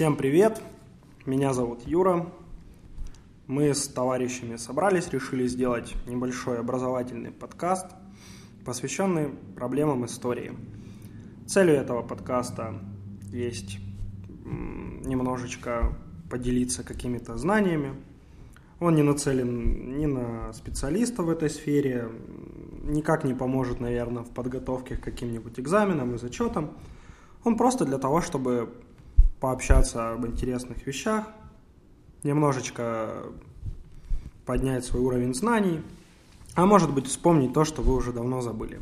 Всем привет! Меня зовут Юра. Мы с товарищами собрались, решили сделать небольшой образовательный подкаст, посвященный проблемам истории. Целью этого подкаста есть немножечко поделиться какими-то знаниями. Он не нацелен ни на специалистов в этой сфере, никак не поможет, наверное, в подготовке к каким-нибудь экзаменам и зачетам. Он просто для того, чтобы пообщаться об интересных вещах, немножечко поднять свой уровень знаний, а может быть вспомнить то, что вы уже давно забыли.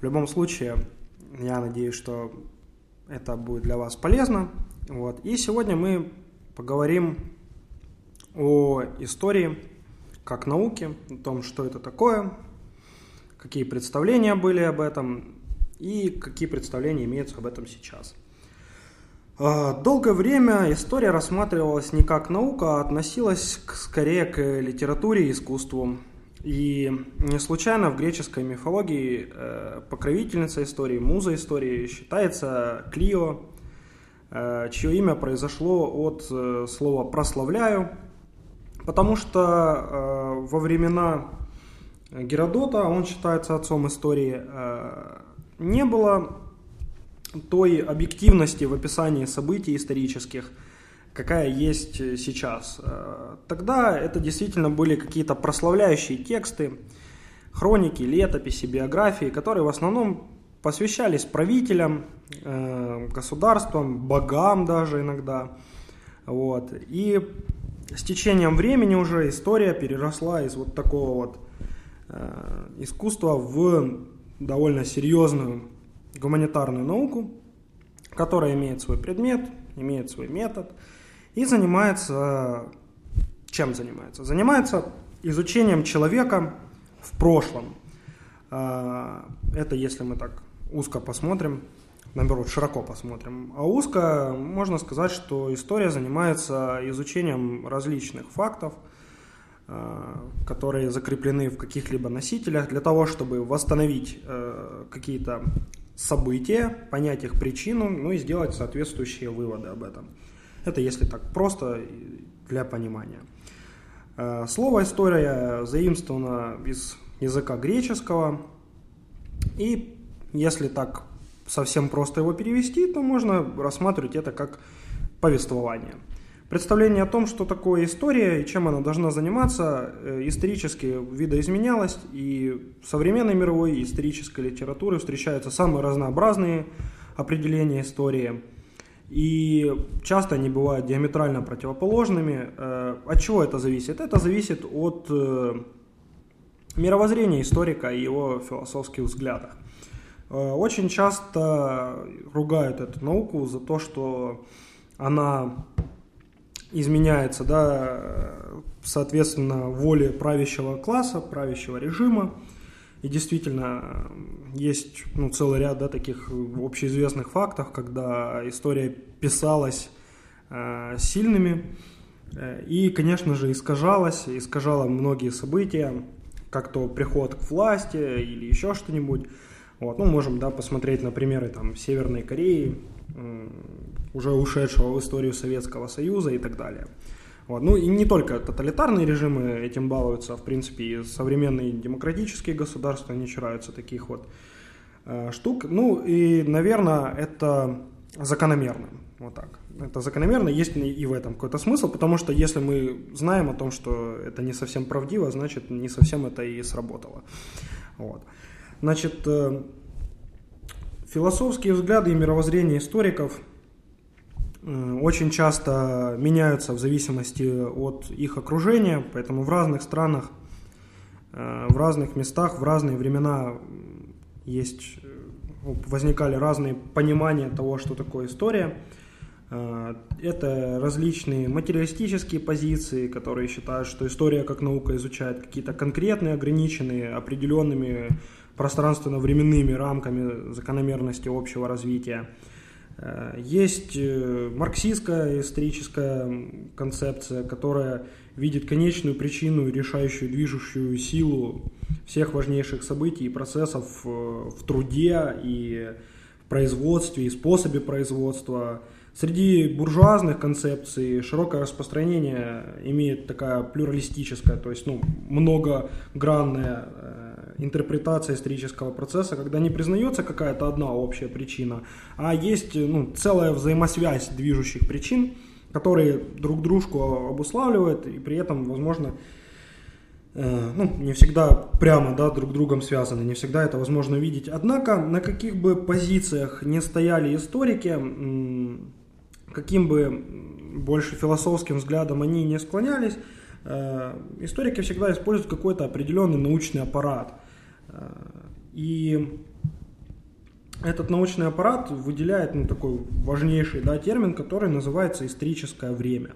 В любом случае, я надеюсь, что это будет для вас полезно. Вот. И сегодня мы поговорим о истории как науке, о том, что это такое, какие представления были об этом и какие представления имеются об этом сейчас. А, долгое время история рассматривалась не как наука, а относилась к, скорее к литературе и искусству. И не случайно в греческой мифологии э, покровительница истории, муза истории считается Клио, э, чье имя произошло от э, слова «прославляю», потому что во времена Геродота, он считается отцом истории, не было той объективности в описании событий исторических, какая есть сейчас. Э, тогда это действительно были какие-то прославляющие тексты, хроники, летописи, биографии, которые в основном посвящались правителям, э, государствам, богам даже иногда. Вот. И с течением времени уже история переросла из вот такого вот э, искусства в довольно серьезную гуманитарную науку, которая имеет свой предмет, имеет свой метод и занимается... Чем занимается? Занимается изучением человека в прошлом. А, это если мы так узко посмотрим, наоборот, широко посмотрим. А узко можно сказать, что история занимается изучением различных фактов, а, которые закреплены в каких-либо носителях, для того, чтобы восстановить э, какие-то события, понять их причину, ну и сделать соответствующие выводы об этом. Это если так просто для понимания. Э, слово «история» заимствовано из языка греческого, и если так совсем просто его перевести, то можно рассматривать это как повествование – Представление о том, что такое история и чем она должна заниматься, э, исторически видоизменялось, и в современной мировой исторической литературе встречаются самые разнообразные определения истории. И часто они бывают диаметрально противоположными. Э, от чего это зависит? Это зависит от э, мировоззрения историка и его философских взглядах. Очень часто ругают эту науку за то, что она изменяется, да, соответственно, воле правящего класса, правящего режима. И действительно, есть ну, целый ряд да, таких общеизвестных фактов, когда история писалась э, сильными э, и, конечно же, искажалась, искажала многие события, как то приход к власти или еще что-нибудь. Вот. Ну, можем да, посмотреть на примеры там, Северной Кореи, уже ушедшего в историю Советского Союза и так далее. Вот. Ну и не только тоталитарные режимы этим балуются, в принципе, и современные демократические государства не чураются таких вот э, штук. Ну и, наверное, это закономерно. Вот так. Это закономерно, есть и в этом какой-то смысл, потому что если мы знаем о том, что это не совсем правдиво, значит, не совсем это и сработало. Вот. Значит, э, философские взгляды и мировоззрение историков – очень часто меняются в зависимости от их окружения, поэтому в разных странах, э, в разных местах, в разные времена есть, э, возникали разные понимания того, что такое история. Это различные материалистические позиции, которые считают, что история как наука изучает какие-то конкретные, ограниченные определенными пространственно-временными рамками закономерности общего развития. Э, есть э, марксистская историческая концепция, которая видит конечную причину, решающую, движущую силу всех важнейших событий и процессов э, в труде и в производстве, и способе производства. Среди буржуазных концепций широкое распространение имеет такая плюралистическая, то есть ну, многогранная интерпретация исторического процесса, когда не признается какая-то одна общая причина, а есть ну, целая взаимосвязь движущих причин, которые друг дружку обуславливают и при этом, возможно, э, ну, не всегда прямо да, друг другом связаны, не всегда это возможно видеть. Однако, на каких бы позициях не стояли историки, каким бы больше философским взглядом они не склонялись, э, историки всегда используют какой-то определенный научный аппарат. И этот научный аппарат выделяет ну, такой важнейший да, термин, который называется историческое время.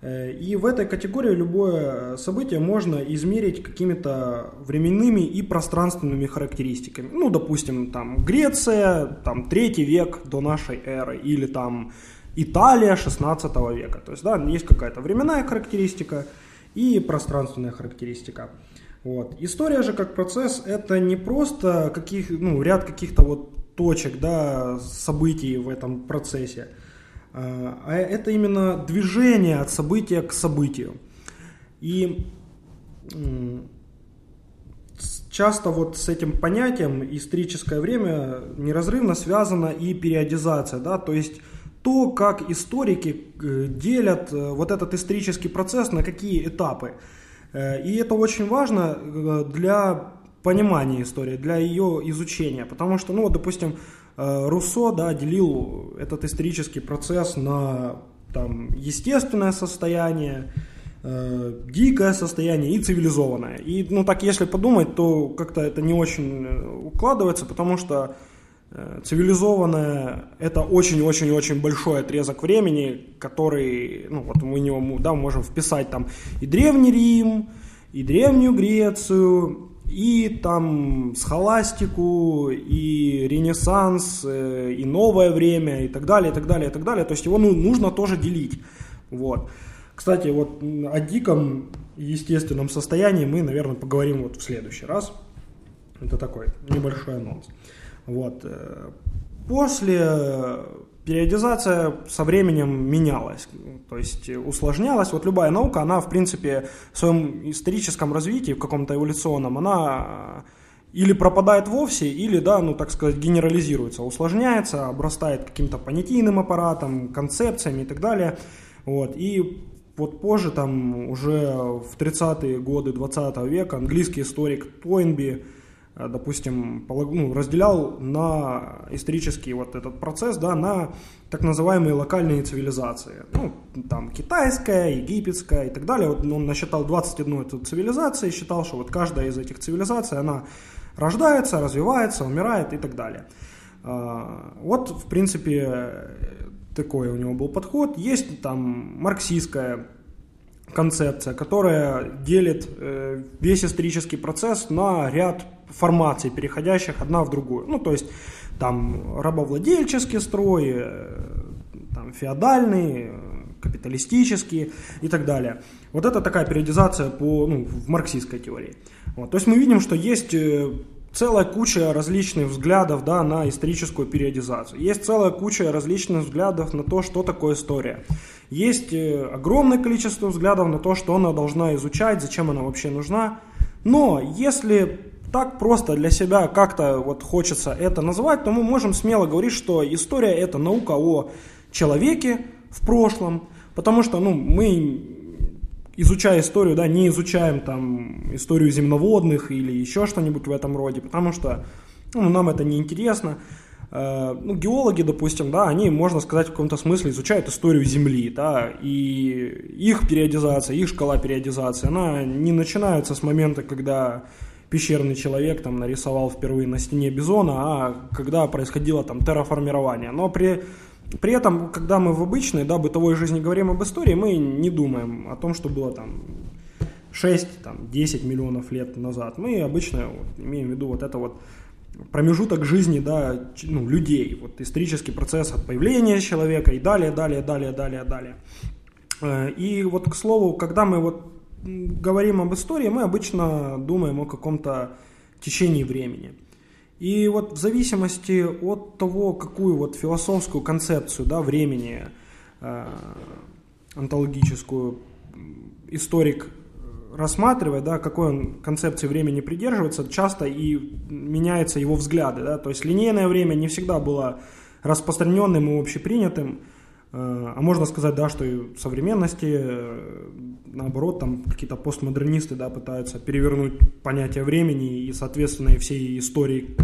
Э, и в этой категории любое событие можно измерить какими-то временными и пространственными характеристиками. Ну, допустим, там Греция, там третий век до нашей эры, или там Италия 16 века. То есть, да, есть какая-то временная характеристика и пространственная характеристика. Вот. История же как процесс это не просто каких, ну, ряд каких-то вот точек, да, событий в этом процессе, а, а это именно движение от события к событию. И часто вот с этим понятием историческое время неразрывно связана и периодизация, да, то есть то, как историки э, делят э, вот этот исторический процесс на какие этапы. Э, и это очень важно для понимания истории, для ее изучения. Потому что, ну, допустим, Руссо да, делил этот исторический процесс на там, естественное состояние, дикое состояние и цивилизованное. И, ну, так, если подумать, то как-то это не очень укладывается, потому что Э, цивилизованное – это очень-очень-очень большой отрезок времени, который, ну, вот мы него да, можем вписать там и Древний Рим, и Древнюю Грецию, и там схоластику, и Ренессанс, э, и новое время, и так далее, и так далее, и так далее. То есть его ну, нужно тоже делить. Вот. Кстати, вот о диком естественном состоянии мы, наверное, поговорим вот в следующий раз. Это такой небольшой анонс. Вот. Э, после периодизация со временем менялась, то есть усложнялась. Вот любая наука, она в принципе в своем историческом развитии, в каком-то эволюционном, она или пропадает вовсе, или, да, ну, так сказать, генерализируется, усложняется, обрастает каким-то понятийным аппаратом, концепциями и так далее. Вот. И вот позже, там, уже в 30-е годы 20 века английский историк Тойнби Э, допустим, ну, разделял на исторический вот этот процесс, да, на так называемые локальные цивилизации. Ну, там китайская, египетская и так далее. Вот он насчитал 21 эту цивилизации считал, что вот каждая из этих цивилизаций, она рождается, развивается, умирает и так далее. А, вот, в принципе, такой у него был подход. Есть там марксистская концепция, которая делит э, весь исторический процесс на ряд формаций, переходящих одна в другую. Ну, то есть там рабовладельческий строй, э, там, феодальный, э, капиталистический и так далее. Вот это такая периодизация по, ну, в марксистской теории. Вот. То есть мы видим, что есть целая куча различных взглядов да, на историческую периодизацию. Есть целая куча различных взглядов на то, что такое история. Есть э, огромное количество взглядов на то, что она должна изучать, зачем она вообще нужна. Но если так просто для себя как-то вот хочется это назвать, то мы можем смело говорить, что история это наука о человеке в прошлом, потому что ну, мы изучая историю, да, не изучаем там историю земноводных или еще что-нибудь в этом роде, потому что ну, нам это не интересно. Э, ну, геологи, допустим, да, они, можно сказать, в каком-то смысле изучают историю Земли, да, и их периодизация, их шкала периодизации, она не начинается с момента, когда пещерный человек там нарисовал впервые на стене бизона, а когда происходило там терраформирование. Но при, при этом, когда мы в обычной, да, бытовой жизни говорим об истории, мы не думаем о том, что было там 6, там, 10 миллионов лет назад. Мы обычно вот, имеем в виду вот это вот промежуток жизни да, ну, людей, вот исторический процесс от появления человека и далее, далее, далее, далее, далее. Э, и вот, к слову, когда мы вот говорим об истории, мы обычно думаем о каком-то течении времени. И вот в зависимости от того, какую вот философскую концепцию да, времени э, онтологическую историк рассматривает, да, какой он концепции времени придерживается, часто и меняются его взгляды. Да? То есть линейное время не всегда было распространенным и общепринятым, э, а можно сказать, да, что и в современности, э, наоборот, там какие-то постмодернисты да, пытаются перевернуть понятие времени и, соответственно, и всей истории.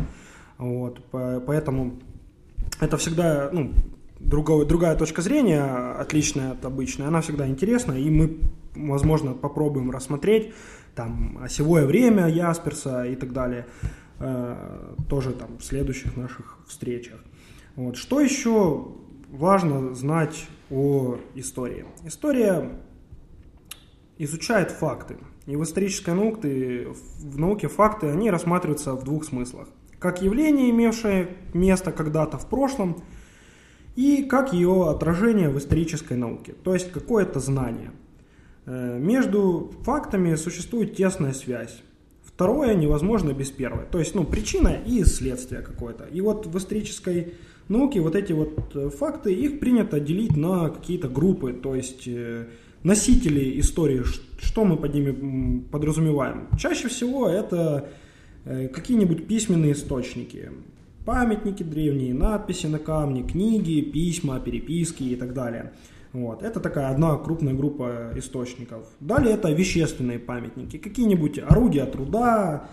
Вот, поэтому это всегда ну, другая, другая точка зрения, отличная от обычной, она всегда интересна, и мы, возможно, попробуем рассмотреть там осевое время Ясперса и так далее, э, тоже там в следующих наших встречах. Вот. Что еще важно знать о истории? История изучает факты. И в исторической науке, в науке факты, они рассматриваются в двух смыслах. Как явление, имевшее место когда-то в прошлом, и как ее отражение в исторической науке, то есть какое-то знание. Э, между фактами существует тесная связь. Второе невозможно без первой. То есть, ну, причина и следствие какое-то. И вот в исторической науке вот эти вот э, факты, их принято делить на какие-то группы, то есть э, носители истории, что мы под ними подразумеваем. Чаще всего это э, какие-нибудь письменные источники, памятники древние, надписи на камне, книги, письма, переписки и так далее. Вот. Это такая одна крупная группа источников. Далее это вещественные памятники, какие-нибудь орудия труда,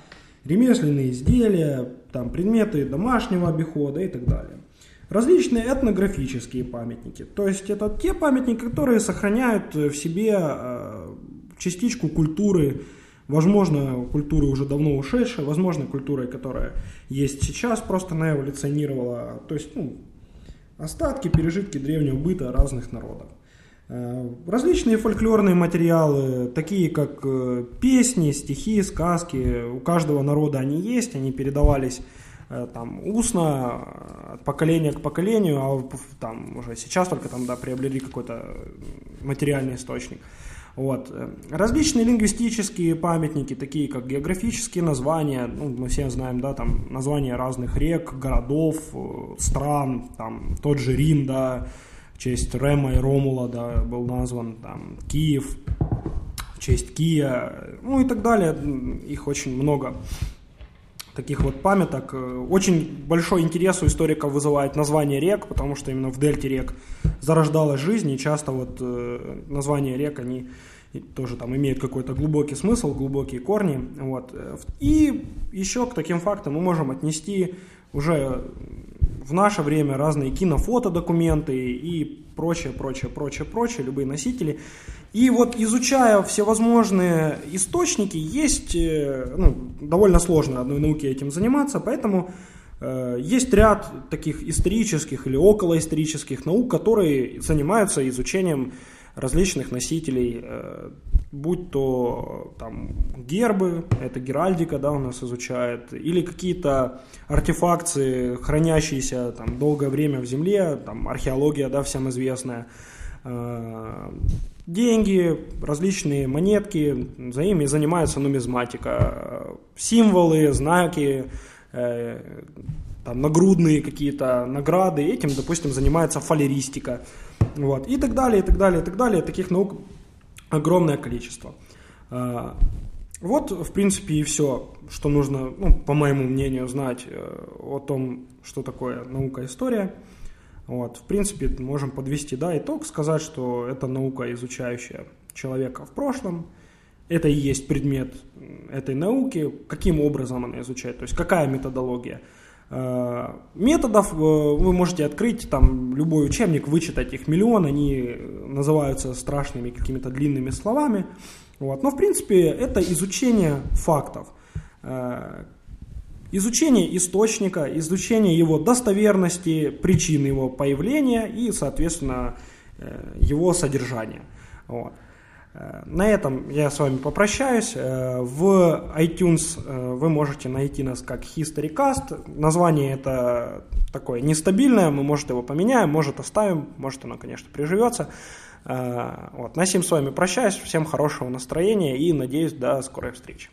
ремесленные изделия, там, предметы домашнего обихода и так далее. Различные этнографические памятники, то есть это те памятники, которые сохраняют в себе э, частичку культуры, возможно, культуры уже давно ушедшей, возможно, культуры, которая есть сейчас, просто она эволюционировала, то есть ну, остатки, пережитки древнего быта разных народов. Э, различные фольклорные материалы, такие как э, песни, стихи, сказки, у каждого народа они есть, они передавались Э, там устно от поколения к поколению, а там уже сейчас только там да, приобрели какой-то материальный источник. Вот. Различные лингвистические памятники, такие как географические названия, ну, мы все знаем, да, там названия разных рек, городов, э, стран, там тот же Рим, да, в честь Рема и Ромула, да, был назван, там Киев, в честь Кия, ну и так далее, их очень много таких вот памяток. Э, очень большой интерес у историков вызывает название рек, потому что именно в дельте рек зарождалась жизнь, и часто вот э, названия рек, они тоже там имеют какой-то глубокий смысл, глубокие корни. Вот. И еще к таким фактам мы можем отнести уже в наше время разные кинофотодокументы и прочее, прочее, прочее, прочее, любые носители. И вот изучая всевозможные источники, есть, э, ну, довольно сложно одной науке этим заниматься, поэтому э, есть ряд таких исторических или околоисторических наук, которые занимаются изучением различных носителей, э, будь то там гербы, это геральдика, да, у нас изучает, или какие-то артефакции, хранящиеся там долгое время в земле, там археология, да, всем известная, э, деньги, различные монетки, за ними занимается нумизматика, символы, знаки, э, там, нагрудные какие-то награды, этим, допустим, занимается фалеристика, вот, и так далее, и так далее, и так далее, таких наук огромное количество. А, вот, в принципе, и все, что нужно, ну, по моему мнению, знать э, о том, что такое наука-история. Вот, в принципе, можем подвести да, итог, сказать, что это наука, изучающая человека в прошлом. Это и есть предмет этой науки. Каким образом она изучает, то есть какая методология. Э, методов э, вы можете открыть там любой учебник, вычитать их миллион, они называются страшными какими-то длинными словами. Вот. Но в принципе это изучение фактов, э, изучение источника, изучение его достоверности, причин его появления и, соответственно, его содержания. Вот. На этом я с вами попрощаюсь. Э, в iTunes э, вы можете найти нас как HistoryCast. Название это такое нестабильное, мы, может, его поменяем, может, оставим, может, оно, конечно, приживется. Э, вот. На сим с вами прощаюсь, всем хорошего настроения и надеюсь до скорой встречи.